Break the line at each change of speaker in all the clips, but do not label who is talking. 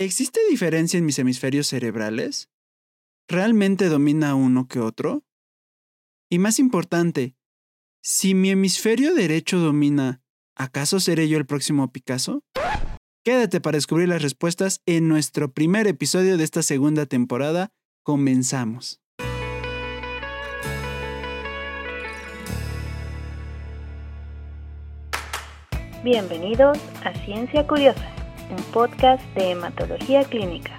¿Existe diferencia en mis hemisferios cerebrales? ¿Realmente domina uno que otro? Y más importante, si mi hemisferio derecho domina, ¿acaso seré yo el próximo Picasso? Quédate para descubrir las respuestas en nuestro primer episodio de esta segunda temporada. Comenzamos.
Bienvenidos a Ciencia Curiosa, un podcast de hematología clínica.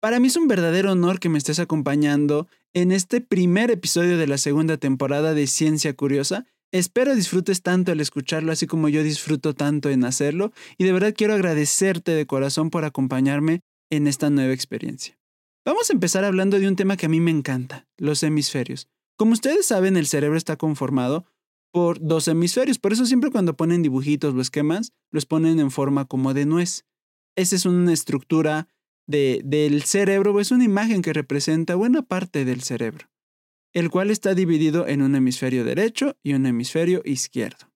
Para mí es un verdadero honor que me estés acompañando en este primer episodio de la segunda temporada de Ciencia Curiosa. Espero disfrutes tanto al escucharlo, así como yo disfruto tanto en hacerlo, y de verdad quiero agradecerte de corazón por acompañarme en esta nueva experiencia. Vamos a empezar hablando de un tema que a mí me encanta, los hemisferios. Como ustedes saben, el cerebro está conformado por dos hemisferios, por eso siempre cuando ponen dibujitos o esquemas, los ponen en forma como de nuez. Esa es una estructura del cerebro es una imagen que representa buena parte del cerebro, el cual está dividido en un hemisferio derecho y un hemisferio izquierdo.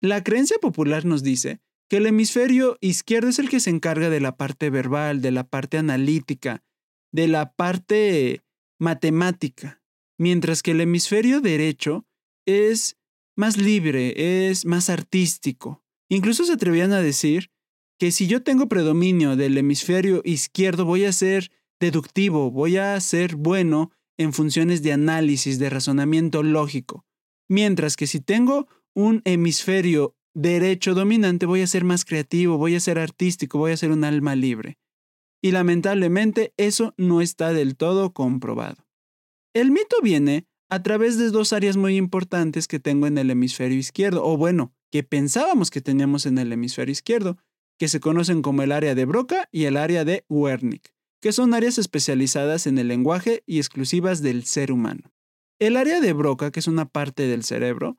La creencia popular nos dice que el hemisferio izquierdo es el que se encarga de la parte verbal, de la parte analítica, de la parte matemática, mientras que el hemisferio derecho es más libre, es más artístico. Incluso se atrevían a decir que si yo tengo predominio del hemisferio izquierdo, voy a ser deductivo, voy a ser bueno en funciones de análisis, de razonamiento lógico. Mientras que si tengo un hemisferio derecho dominante, voy a ser más creativo, voy a ser artístico, voy a ser un alma libre. Y lamentablemente eso no está del todo comprobado. El mito viene a través de dos áreas muy importantes que tengo en el hemisferio izquierdo, o bueno, que pensábamos que teníamos en el hemisferio izquierdo, que se conocen como el área de Broca y el área de Wernicke, que son áreas especializadas en el lenguaje y exclusivas del ser humano. El área de Broca, que es una parte del cerebro,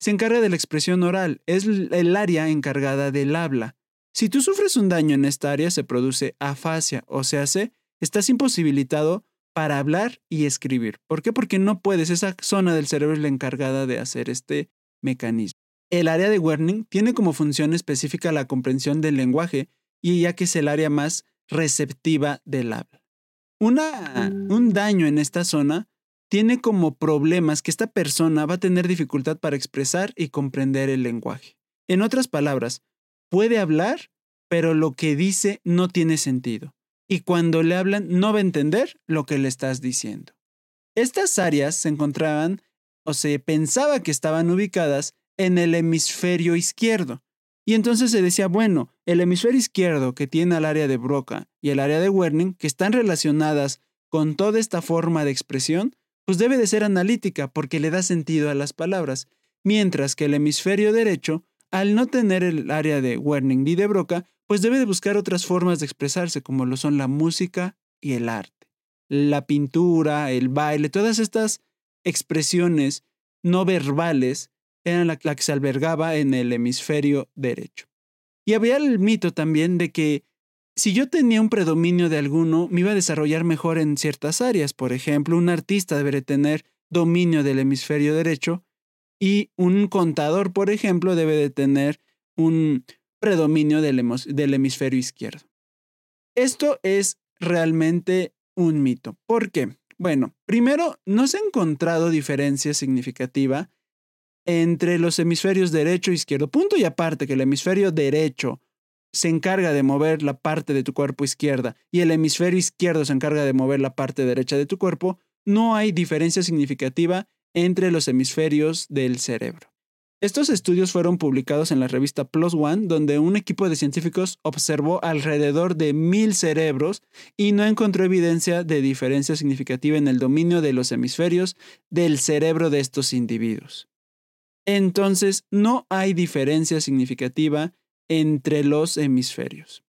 se encarga de la expresión oral, es el área encargada del habla. Si tú sufres un daño en esta área, se produce afasia, o sea, se, estás imposibilitado para hablar y escribir. ¿Por qué? Porque no puedes, esa zona del cerebro es la encargada de hacer este mecanismo. El área de Wernicke tiene como función específica la comprensión del lenguaje y ya que es el área más receptiva del habla. Una, un daño en esta zona tiene como problemas que esta persona va a tener dificultad para expresar y comprender el lenguaje. En otras palabras, puede hablar, pero lo que dice no tiene sentido. Y cuando le hablan, no va a entender lo que le estás diciendo. Estas áreas se encontraban o se pensaba que estaban ubicadas en el hemisferio izquierdo. Y entonces se decía, bueno, el hemisferio izquierdo que tiene el área de Broca y el área de Werning, que están relacionadas con toda esta forma de expresión, pues debe de ser analítica porque le da sentido a las palabras, mientras que el hemisferio derecho, al no tener el área de Werning ni de Broca, pues debe de buscar otras formas de expresarse, como lo son la música y el arte. La pintura, el baile, todas estas expresiones no verbales era la, que se albergaba en el hemisferio derecho. Y había el mito también de que si yo tenía un predominio de alguno, me iba a desarrollar mejor en ciertas áreas. Por ejemplo, un artista debería tener dominio del hemisferio derecho y un contador, por ejemplo, debe de tener un predominio del, hemisferio izquierdo. Esto es realmente un mito. ¿Por qué? Bueno, primero, no se ha encontrado diferencia significativa entre los hemisferios derecho e izquierdo. Punto y aparte que el hemisferio derecho se encarga de mover la parte de tu cuerpo izquierda y el hemisferio izquierdo se encarga de mover la parte derecha de tu cuerpo, no hay diferencia significativa entre los hemisferios del cerebro. Estos estudios fueron publicados en la revista Plus One, donde un equipo de científicos observó alrededor de mil cerebros y no encontró evidencia de diferencia significativa en el dominio de los hemisferios del cerebro de estos individuos. Entonces, no hay diferencia significativa entre los hemisferios.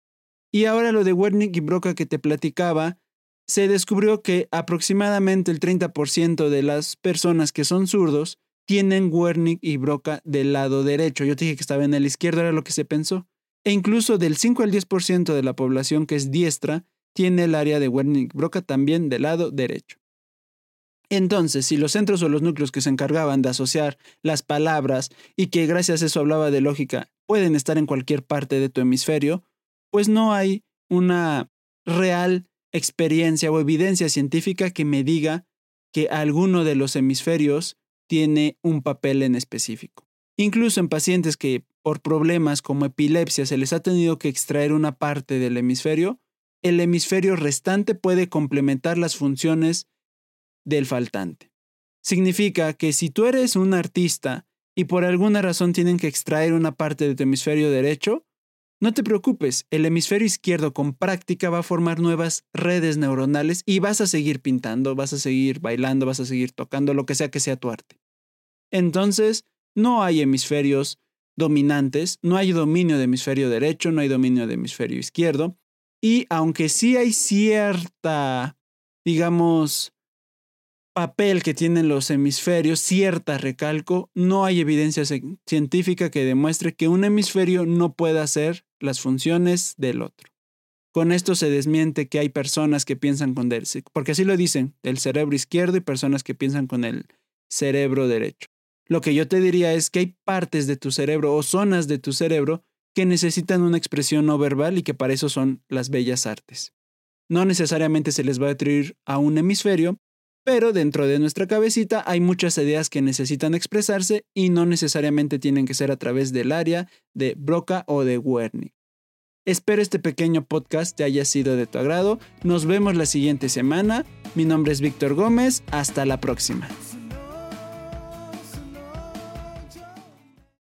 Y ahora lo de Wernicke y Broca que te platicaba, se descubrió que aproximadamente el 30% de las personas que son zurdos tienen Wernicke y Broca del lado derecho. Yo te dije que estaba en el izquierdo, era lo que se pensó. E incluso del 5 al 10% de la población que es diestra tiene el área de Wernicke-Broca también del lado derecho. Entonces, si los centros o los núcleos que se encargaban de asociar las palabras y que gracias a eso hablaba de lógica pueden estar en cualquier parte de tu hemisferio, pues no hay una real experiencia o evidencia científica que me diga que alguno de los hemisferios tiene un papel en específico. Incluso en pacientes que por problemas como epilepsia se les ha tenido que extraer una parte del hemisferio, el hemisferio restante puede complementar las funciones del faltante. Significa que si tú eres un artista y por alguna razón tienen que extraer una parte de tu hemisferio derecho, no te preocupes, el hemisferio izquierdo con práctica va a formar nuevas redes neuronales y vas a seguir pintando, vas a seguir bailando, vas a seguir tocando, lo que sea que sea tu arte. Entonces, no hay hemisferios dominantes, no hay dominio de hemisferio derecho, no hay dominio de hemisferio izquierdo, y aunque sí hay cierta, digamos, papel que tienen los hemisferios, cierta recalco, no hay evidencia científica que demuestre que un hemisferio no pueda hacer las funciones del otro. Con esto se desmiente que hay personas que piensan con el, porque así lo dicen, el cerebro izquierdo y personas que piensan con el cerebro derecho. Lo que yo te diría es que hay partes de tu cerebro o zonas de tu cerebro que necesitan una expresión no verbal y que para eso son las bellas artes. No necesariamente se les va a atribuir a un hemisferio, pero dentro de nuestra cabecita hay muchas ideas que necesitan expresarse y no necesariamente tienen que ser a través del área de Broca o de Wernicke. Espero este pequeño podcast te haya sido de tu agrado. Nos vemos la siguiente semana. Mi nombre es Víctor Gómez. Hasta la próxima.